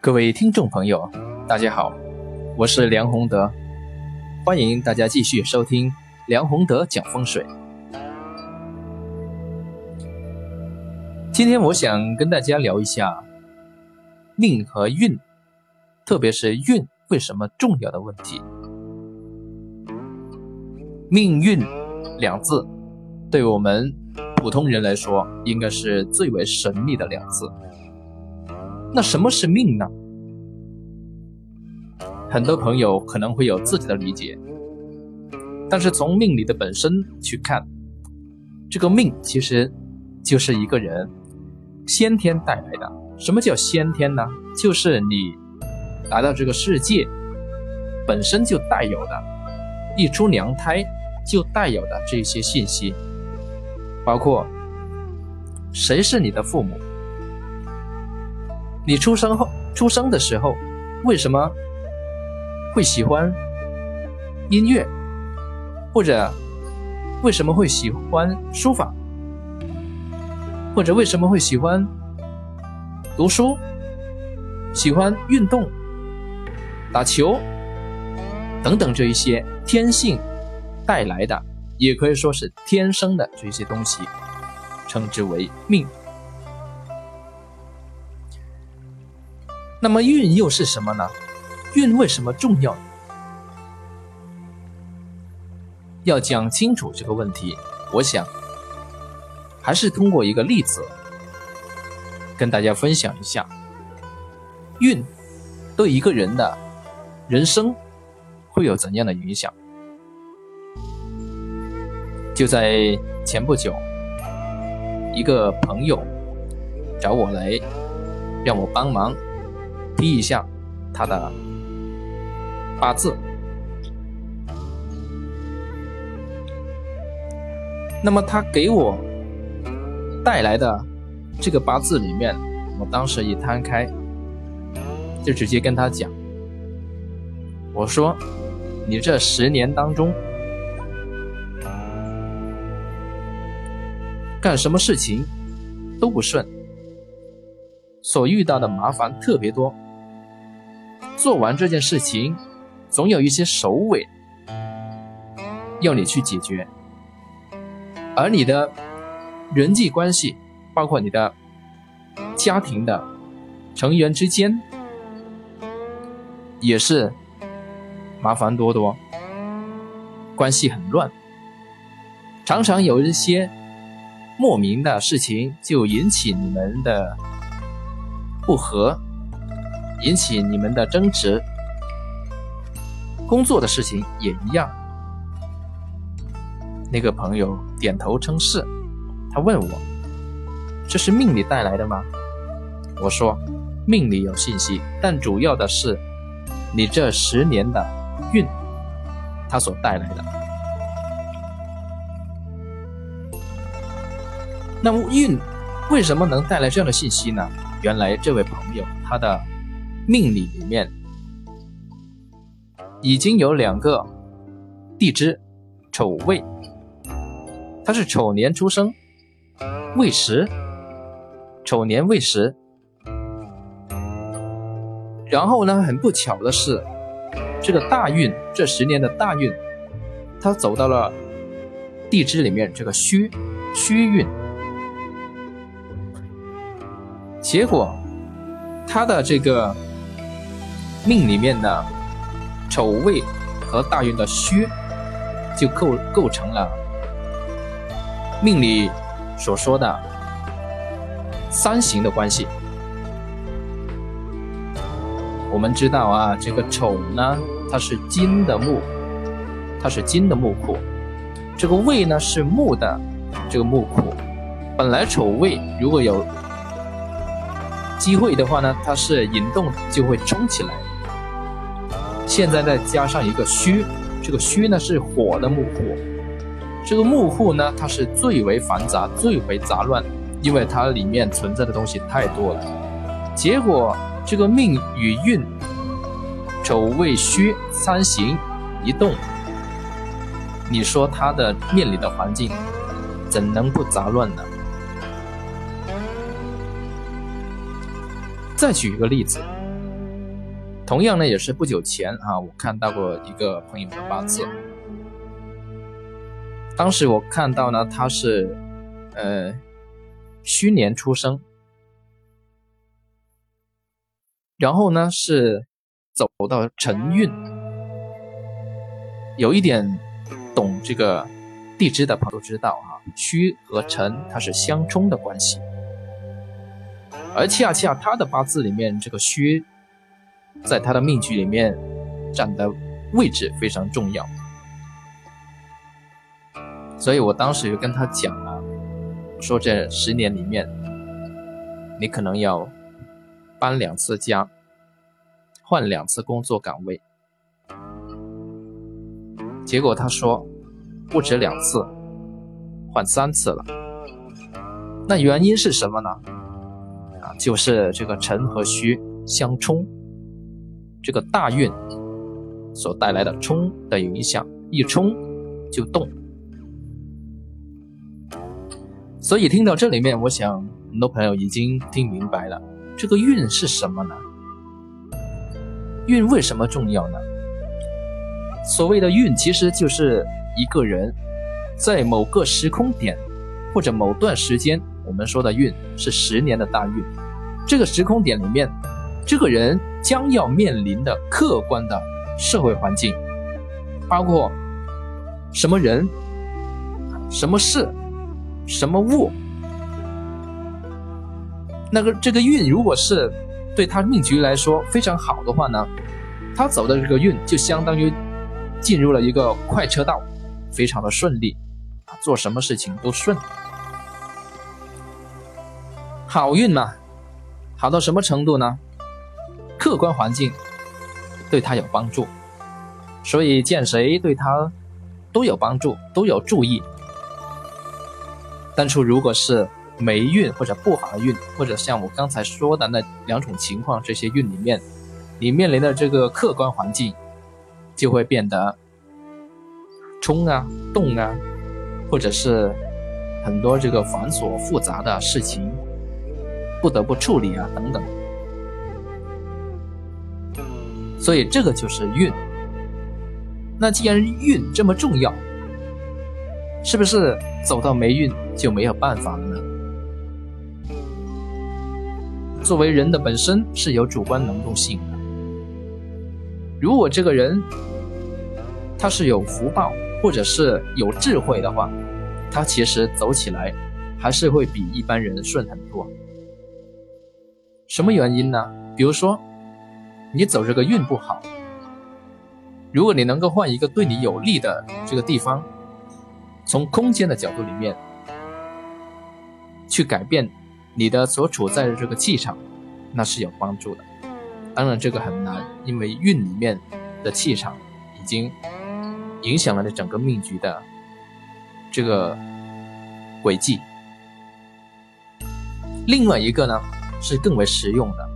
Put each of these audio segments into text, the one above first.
各位听众朋友，大家好，我是梁宏德，欢迎大家继续收听梁宏德讲风水。今天我想跟大家聊一下命和运，特别是运为什么重要的问题。命运两字，对我们普通人来说，应该是最为神秘的两字。那什么是命呢？很多朋友可能会有自己的理解，但是从命理的本身去看，这个命其实就是一个人先天带来的。什么叫先天呢？就是你来到这个世界本身就带有的，一出娘胎就带有的这些信息，包括谁是你的父母。你出生后，出生的时候，为什么会喜欢音乐，或者为什么会喜欢书法，或者为什么会喜欢读书，喜欢运动、打球等等这一些天性带来的，也可以说是天生的这些东西，称之为命。那么运又是什么呢？运为什么重要？要讲清楚这个问题，我想还是通过一个例子跟大家分享一下，运对一个人的人生会有怎样的影响？就在前不久，一个朋友找我来，让我帮忙。批一下他的八字。那么他给我带来的这个八字里面，我当时一摊开，就直接跟他讲：“我说，你这十年当中干什么事情都不顺，所遇到的麻烦特别多。”做完这件事情，总有一些首尾要你去解决，而你的人际关系，包括你的家庭的成员之间，也是麻烦多多，关系很乱，常常有一些莫名的事情就引起你们的不和。引起你们的争执，工作的事情也一样。那个朋友点头称是，他问我：“这是命里带来的吗？”我说：“命里有信息，但主要的是你这十年的运，它所带来的。那么运为什么能带来这样的信息呢？原来这位朋友他的。命理里面已经有两个地支丑未，他是丑年出生，未时，丑年未时。然后呢，很不巧的是，这个大运这十年的大运，他走到了地支里面这个戌戌运，结果他的这个。命里面的丑未和大运的戌，就构构成了命里所说的三行的关系。我们知道啊，这个丑呢，它是金的木，它是金的木库；这个未呢是木的这个木库。本来丑未如果有机会的话呢，它是引动就会冲起来。现在再加上一个戌，这个戌呢是火的木户，这个木户呢它是最为繁杂、最为杂乱，因为它里面存在的东西太多了。结果这个命与运，丑未戌三行一动，你说它的面临的环境怎能不杂乱呢？再举一个例子，同样呢，也是不久前啊，我看到过一个朋友的八字。当时我看到呢，他是呃虚年出生，然后呢是走到辰运，有一点懂这个地支的朋友都知道啊，虚和辰它是相冲的关系，而恰恰他的八字里面这个虚，在他的命局里面占的位置非常重要。所以我当时就跟他讲了，说这十年里面，你可能要搬两次家，换两次工作岗位。结果他说不止两次，换三次了。那原因是什么呢？啊，就是这个辰和戌相冲，这个大运所带来的冲的影响，一冲就动。所以听到这里面，我想很多朋友已经听明白了，这个运是什么呢？运为什么重要呢？所谓的运，其实就是一个人在某个时空点或者某段时间，我们说的运是十年的大运。这个时空点里面，这个人将要面临的客观的社会环境，包括什么人、什么事。什么物？那个这个运，如果是对他命局来说非常好的话呢，他走的这个运就相当于进入了一个快车道，非常的顺利，做什么事情都顺。好运嘛，好到什么程度呢？客观环境对他有帮助，所以见谁对他都有帮助，都有注意。但是，如果是霉运或者不好的运，或者像我刚才说的那两种情况，这些运里面，你面临的这个客观环境，就会变得冲啊、动啊，或者是很多这个繁琐复杂的事情不得不处理啊等等。所以这个就是运。那既然运这么重要，是不是走到霉运就没有办法了呢？作为人的本身是有主观能动性的，如果这个人他是有福报或者是有智慧的话，他其实走起来还是会比一般人顺很多。什么原因呢？比如说你走这个运不好，如果你能够换一个对你有利的这个地方。从空间的角度里面去改变你的所处在的这个气场，那是有帮助的。当然这个很难，因为运里面的气场已经影响了你整个命局的这个轨迹。另外一个呢是更为实用的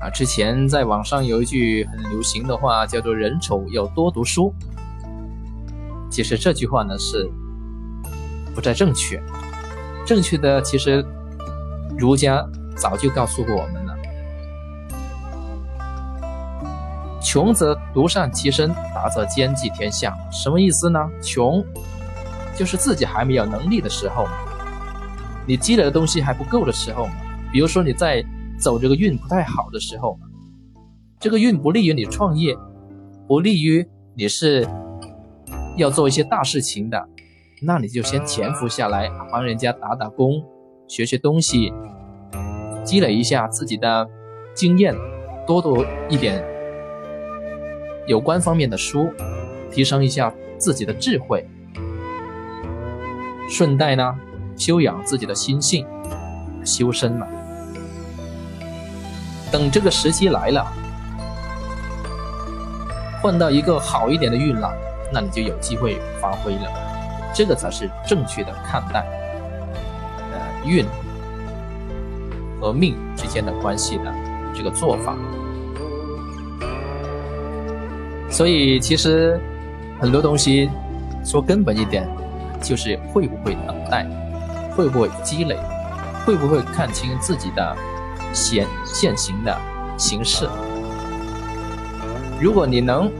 啊，之前在网上有一句很流行的话，叫做“人丑要多读书”。其实这句话呢是不太正确，正确的其实儒家早就告诉过我们了：穷则独善其身，达则兼济天下。什么意思呢？穷就是自己还没有能力的时候，你积累的东西还不够的时候，比如说你在走这个运不太好的时候，这个运不利于你创业，不利于你是。要做一些大事情的，那你就先潜伏下来，帮人家打打工，学学东西，积累一下自己的经验，多读一点有关方面的书，提升一下自己的智慧，顺带呢修养自己的心性，修身嘛。等这个时机来了，换到一个好一点的运了。那你就有机会发挥了，这个才是正确的看待，呃，运和命之间的关系的这个做法。所以其实很多东西说根本一点，就是会不会等待，会不会积累，会不会看清自己的现现行的形式。如果你能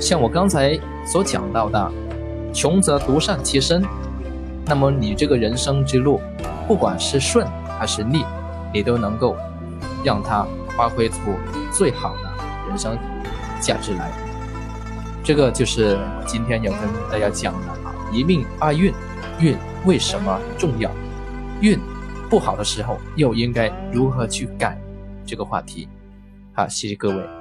像我刚才所讲到的，穷则独善其身，那么你这个人生之路，不管是顺还是逆，你都能够让它发挥出最好的人生价值来。这个就是今天要跟大家讲的啊，一命二运，运为什么重要？运不好的时候又应该如何去改？这个话题，好，谢谢各位。